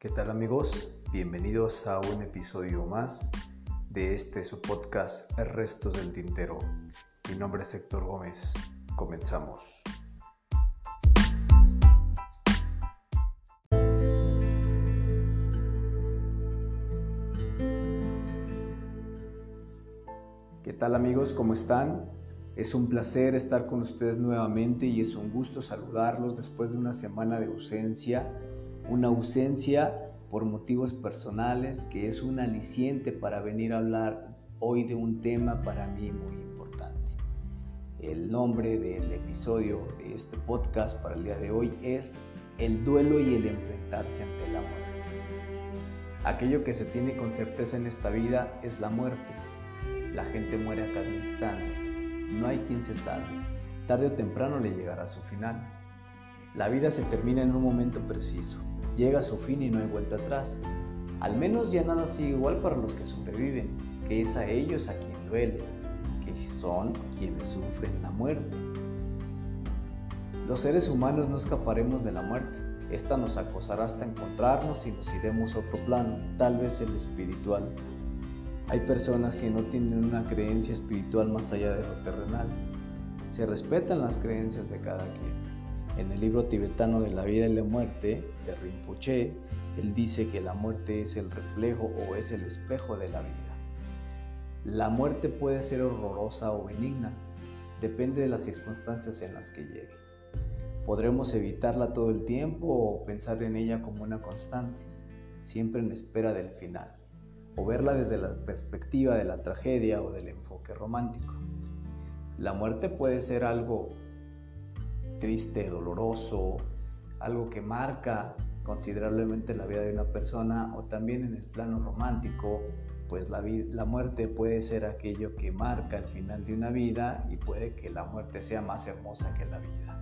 ¿Qué tal amigos? Bienvenidos a un episodio más de este su podcast Restos del Tintero. Mi nombre es Héctor Gómez. Comenzamos. ¿Qué tal amigos? ¿Cómo están? Es un placer estar con ustedes nuevamente y es un gusto saludarlos después de una semana de ausencia una ausencia por motivos personales que es un aliciente para venir a hablar hoy de un tema para mí muy importante. El nombre del episodio de este podcast para el día de hoy es El duelo y el enfrentarse ante la muerte. Aquello que se tiene con certeza en esta vida es la muerte. La gente muere a cada instante. No hay quien se salve. Tarde o temprano le llegará su final. La vida se termina en un momento preciso llega a su fin y no hay vuelta atrás. Al menos ya nada sigue igual para los que sobreviven, que es a ellos a quien duele, que son quienes sufren la muerte. Los seres humanos no escaparemos de la muerte. Esta nos acosará hasta encontrarnos y nos iremos a otro plano, tal vez el espiritual. Hay personas que no tienen una creencia espiritual más allá de lo terrenal. Se respetan las creencias de cada quien. En el libro tibetano de la vida y la muerte de Rinpoche, él dice que la muerte es el reflejo o es el espejo de la vida. La muerte puede ser horrorosa o benigna, depende de las circunstancias en las que llegue. Podremos evitarla todo el tiempo o pensar en ella como una constante, siempre en espera del final, o verla desde la perspectiva de la tragedia o del enfoque romántico. La muerte puede ser algo triste, doloroso, algo que marca considerablemente la vida de una persona o también en el plano romántico, pues la, la muerte puede ser aquello que marca el final de una vida y puede que la muerte sea más hermosa que la vida.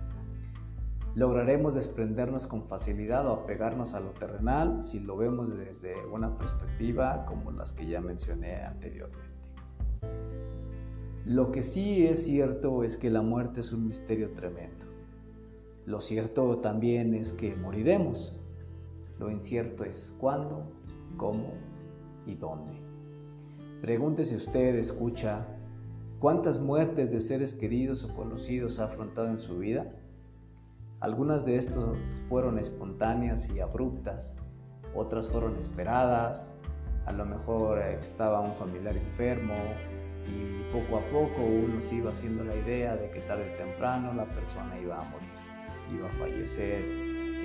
Lograremos desprendernos con facilidad o apegarnos a lo terrenal si lo vemos desde una perspectiva como las que ya mencioné anteriormente. Lo que sí es cierto es que la muerte es un misterio tremendo. Lo cierto también es que moriremos. Lo incierto es cuándo, cómo y dónde. Pregúntese usted, escucha, ¿cuántas muertes de seres queridos o conocidos ha afrontado en su vida? Algunas de estas fueron espontáneas y abruptas, otras fueron esperadas, a lo mejor estaba un familiar enfermo y poco a poco uno se iba haciendo la idea de que tarde o temprano la persona iba a morir iba a fallecer,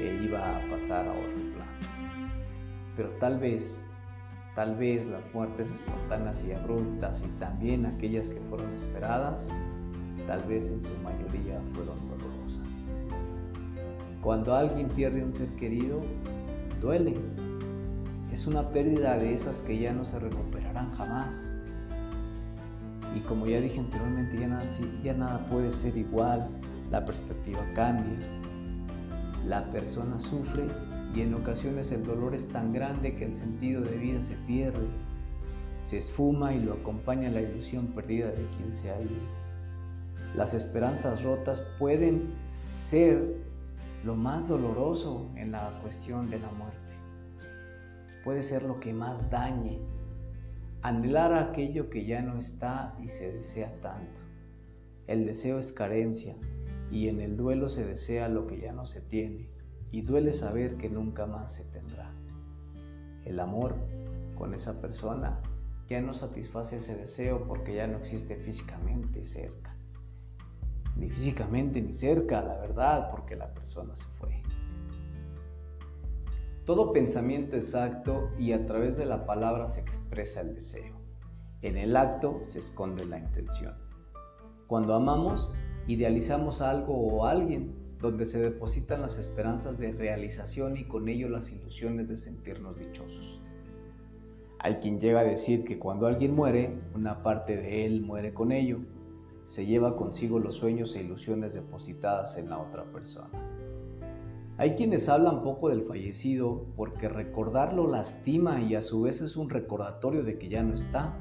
e iba a pasar a otro plano. Pero tal vez, tal vez las muertes espontáneas y abruptas y también aquellas que fueron esperadas, tal vez en su mayoría fueron dolorosas. Cuando alguien pierde un ser querido, duele. Es una pérdida de esas que ya no se recuperarán jamás. Y como ya dije anteriormente, ya nada, ya nada puede ser igual, la perspectiva cambia, la persona sufre y en ocasiones el dolor es tan grande que el sentido de vida se pierde, se esfuma y lo acompaña la ilusión perdida de quien se ha ido. Las esperanzas rotas pueden ser lo más doloroso en la cuestión de la muerte. Puede ser lo que más dañe, anhelar aquello que ya no está y se desea tanto. El deseo es carencia, y en el duelo se desea lo que ya no se tiene y duele saber que nunca más se tendrá. El amor con esa persona ya no satisface ese deseo porque ya no existe físicamente cerca. Ni físicamente ni cerca, la verdad, porque la persona se fue. Todo pensamiento es acto y a través de la palabra se expresa el deseo. En el acto se esconde la intención. Cuando amamos, Idealizamos algo o alguien donde se depositan las esperanzas de realización y con ello las ilusiones de sentirnos dichosos. Hay quien llega a decir que cuando alguien muere, una parte de él muere con ello, se lleva consigo los sueños e ilusiones depositadas en la otra persona. Hay quienes hablan poco del fallecido porque recordarlo lastima y a su vez es un recordatorio de que ya no está.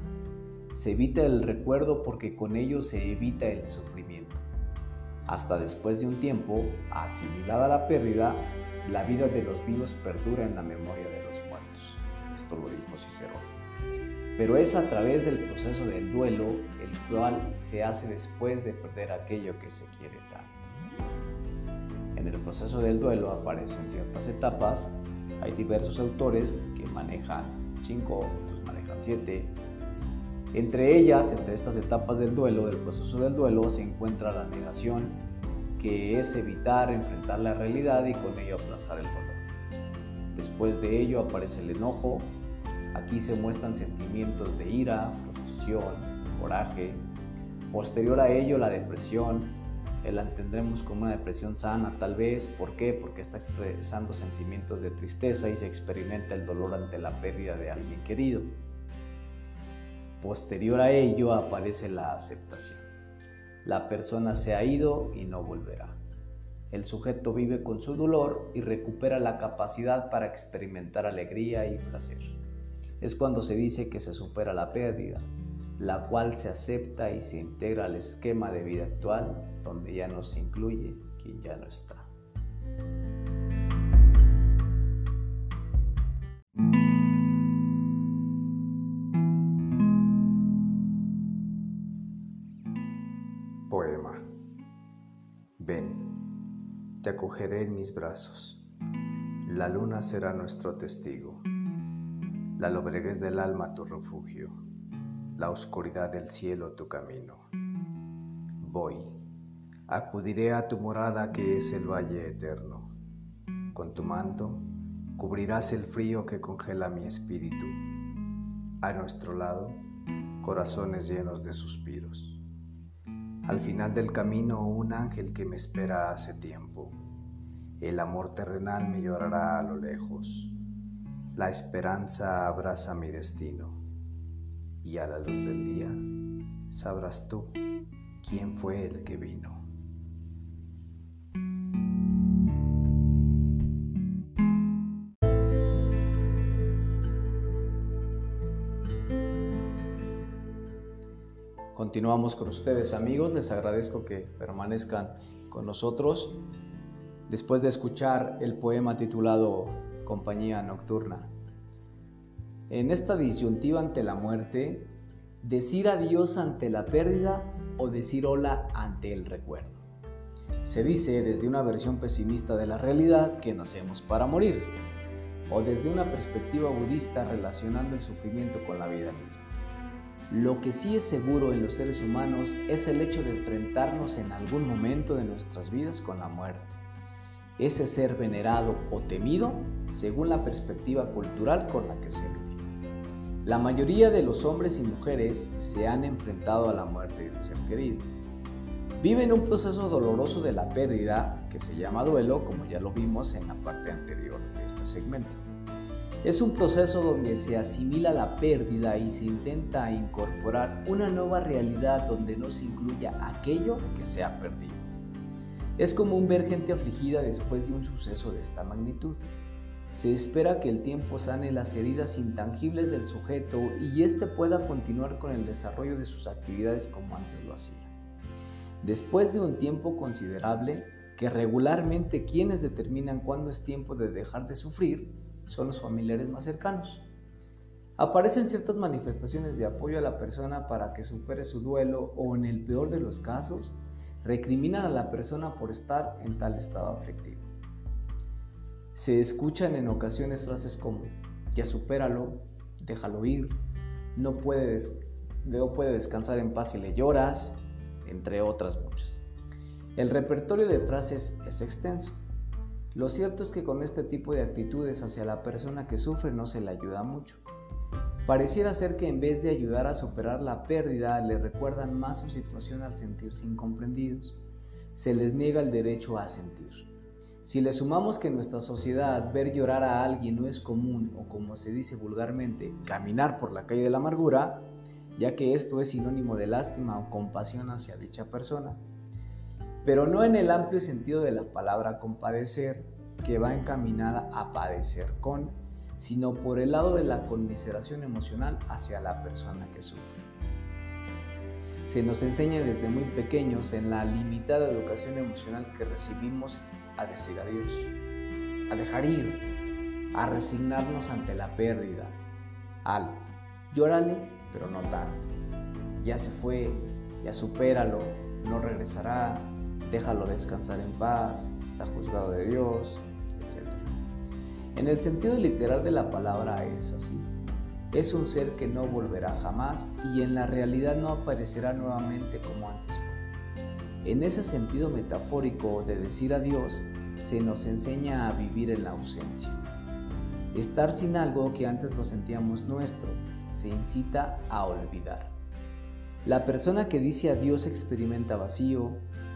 Se evita el recuerdo porque con ello se evita el sufrimiento. Hasta después de un tiempo, asimilada la pérdida, la vida de los vivos perdura en la memoria de los esto lo dijo Cicerón. Pero es a través del proceso del duelo el cual se hace después de perder aquello que se quiere tanto. En el proceso del duelo aparecen ciertas etapas, hay diversos autores que manejan cinco, otros manejan siete. Entre ellas, entre estas etapas del duelo, del proceso del duelo, se encuentra la negación, que es evitar enfrentar la realidad y con ello aplazar el dolor. Después de ello aparece el enojo, aquí se muestran sentimientos de ira, frustración, coraje. Posterior a ello la depresión, la entendremos como una depresión sana tal vez, ¿por qué? Porque está expresando sentimientos de tristeza y se experimenta el dolor ante la pérdida de alguien querido. Posterior a ello aparece la aceptación. La persona se ha ido y no volverá. El sujeto vive con su dolor y recupera la capacidad para experimentar alegría y placer. Es cuando se dice que se supera la pérdida, la cual se acepta y se integra al esquema de vida actual, donde ya no se incluye quien ya no está. Acogeré en mis brazos. La luna será nuestro testigo, la lobreguez del alma tu refugio, la oscuridad del cielo tu camino. Voy, acudiré a tu morada que es el valle eterno. Con tu manto cubrirás el frío que congela mi espíritu. A nuestro lado, corazones llenos de suspiros. Al final del camino un ángel que me espera hace tiempo. El amor terrenal me llorará a lo lejos. La esperanza abraza mi destino. Y a la luz del día sabrás tú quién fue el que vino. Continuamos con ustedes amigos, les agradezco que permanezcan con nosotros después de escuchar el poema titulado Compañía Nocturna. En esta disyuntiva ante la muerte, decir adiós ante la pérdida o decir hola ante el recuerdo. Se dice desde una versión pesimista de la realidad que nacemos para morir, o desde una perspectiva budista relacionando el sufrimiento con la vida misma. Lo que sí es seguro en los seres humanos es el hecho de enfrentarnos en algún momento de nuestras vidas con la muerte. Ese ser venerado o temido según la perspectiva cultural con la que se vive. La mayoría de los hombres y mujeres se han enfrentado a la muerte de un ser querido. Viven un proceso doloroso de la pérdida que se llama duelo, como ya lo vimos en la parte anterior de este segmento. Es un proceso donde se asimila la pérdida y se intenta incorporar una nueva realidad donde no se incluya aquello que se ha perdido. Es común ver gente afligida después de un suceso de esta magnitud. Se espera que el tiempo sane las heridas intangibles del sujeto y éste pueda continuar con el desarrollo de sus actividades como antes lo hacía. Después de un tiempo considerable, que regularmente quienes determinan cuándo es tiempo de dejar de sufrir, son los familiares más cercanos. Aparecen ciertas manifestaciones de apoyo a la persona para que supere su duelo o en el peor de los casos, recriminan a la persona por estar en tal estado aflictivo. Se escuchan en ocasiones frases como, ya supéralo, déjalo ir, no puede, no puede descansar en paz si le lloras, entre otras muchas. El repertorio de frases es extenso. Lo cierto es que con este tipo de actitudes hacia la persona que sufre no se le ayuda mucho. Pareciera ser que en vez de ayudar a superar la pérdida, le recuerdan más su situación al sentirse incomprendidos. Se les niega el derecho a sentir. Si le sumamos que en nuestra sociedad ver llorar a alguien no es común o como se dice vulgarmente, caminar por la calle de la amargura, ya que esto es sinónimo de lástima o compasión hacia dicha persona, pero no en el amplio sentido de la palabra compadecer, que va encaminada a padecer con, sino por el lado de la conmiseración emocional hacia la persona que sufre. Se nos enseña desde muy pequeños en la limitada educación emocional que recibimos a decir adiós, a dejar ir, a resignarnos ante la pérdida, al llórale, pero no tanto. Ya se fue, ya supéralo, no regresará, déjalo descansar en paz, está juzgado de Dios. En el sentido literal de la palabra es así. Es un ser que no volverá jamás y en la realidad no aparecerá nuevamente como antes En ese sentido metafórico de decir adiós, se nos enseña a vivir en la ausencia. Estar sin algo que antes lo sentíamos nuestro se incita a olvidar. La persona que dice adiós experimenta vacío,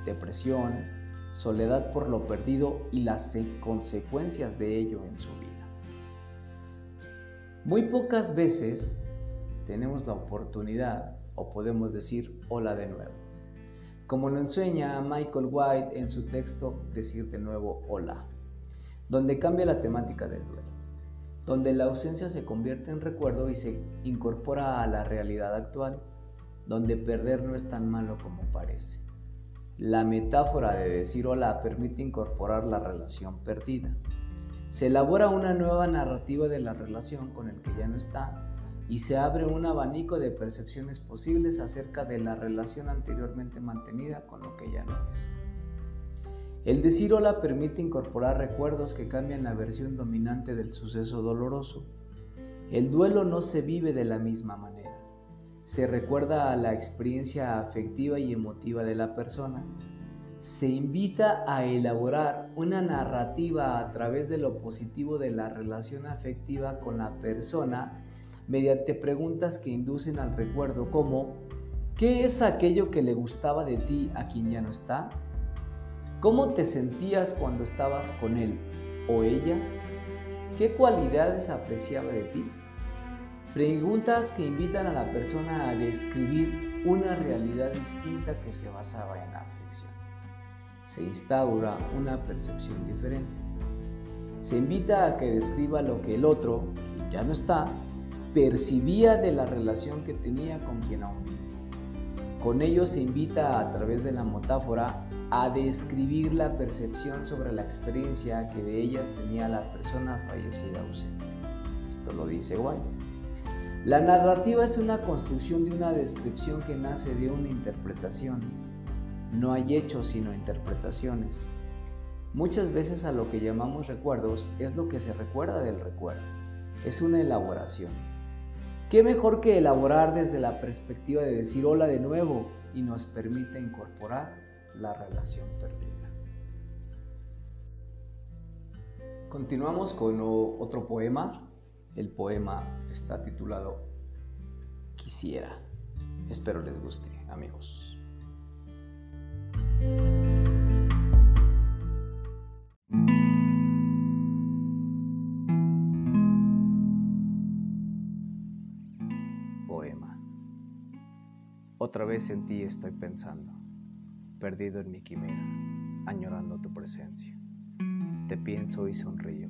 depresión, soledad por lo perdido y las consecuencias de ello en su vida. Muy pocas veces tenemos la oportunidad o podemos decir hola de nuevo. Como lo enseña Michael White en su texto Decir de nuevo hola, donde cambia la temática del duelo, donde la ausencia se convierte en recuerdo y se incorpora a la realidad actual, donde perder no es tan malo como parece. La metáfora de decir hola permite incorporar la relación perdida. Se elabora una nueva narrativa de la relación con el que ya no está y se abre un abanico de percepciones posibles acerca de la relación anteriormente mantenida con lo que ya no es. El decir hola permite incorporar recuerdos que cambian la versión dominante del suceso doloroso. El duelo no se vive de la misma manera se recuerda a la experiencia afectiva y emotiva de la persona. Se invita a elaborar una narrativa a través de lo positivo de la relación afectiva con la persona mediante preguntas que inducen al recuerdo como ¿qué es aquello que le gustaba de ti a quien ya no está? ¿Cómo te sentías cuando estabas con él o ella? ¿Qué cualidades apreciaba de ti? Preguntas que invitan a la persona a describir una realidad distinta que se basaba en la aflicción. Se instaura una percepción diferente. Se invita a que describa lo que el otro, quien ya no está, percibía de la relación que tenía con quien aún vive. Con ello se invita a través de la metáfora a describir la percepción sobre la experiencia que de ellas tenía la persona fallecida ausente. Esto lo dice White. La narrativa es una construcción de una descripción que nace de una interpretación. No hay hechos sino interpretaciones. Muchas veces a lo que llamamos recuerdos es lo que se recuerda del recuerdo. Es una elaboración. ¿Qué mejor que elaborar desde la perspectiva de decir hola de nuevo y nos permite incorporar la relación perdida? Continuamos con otro poema el poema está titulado Quisiera. Espero les guste, amigos. Poema. Otra vez en ti estoy pensando, perdido en mi quimera, añorando tu presencia. Te pienso y sonrío,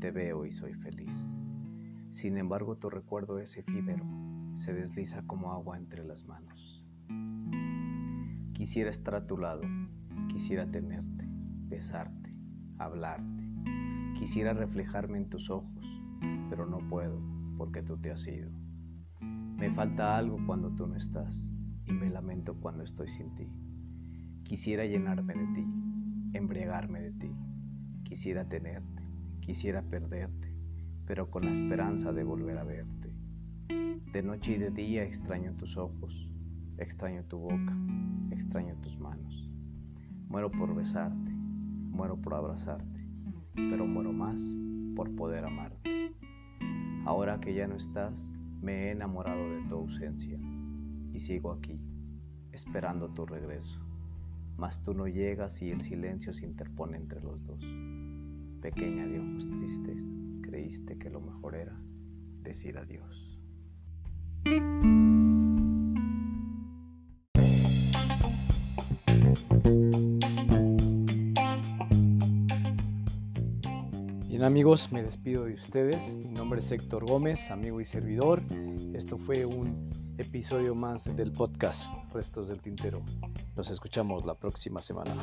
te veo y soy feliz. Sin embargo, tu recuerdo es efímero, se desliza como agua entre las manos. Quisiera estar a tu lado, quisiera tenerte, besarte, hablarte. Quisiera reflejarme en tus ojos, pero no puedo porque tú te has ido. Me falta algo cuando tú no estás y me lamento cuando estoy sin ti. Quisiera llenarme de ti, embriagarme de ti. Quisiera tenerte, quisiera perderte pero con la esperanza de volver a verte. De noche y de día extraño tus ojos, extraño tu boca, extraño tus manos. Muero por besarte, muero por abrazarte, pero muero más por poder amarte. Ahora que ya no estás, me he enamorado de tu ausencia y sigo aquí, esperando tu regreso. Mas tú no llegas y el silencio se interpone entre los dos. Pequeña de ojos tristes, creíste que lo mejor era decir adiós. Bien amigos, me despido de ustedes. Mi nombre es Héctor Gómez, amigo y servidor. Esto fue un episodio más del podcast Restos del Tintero. Nos escuchamos la próxima semana.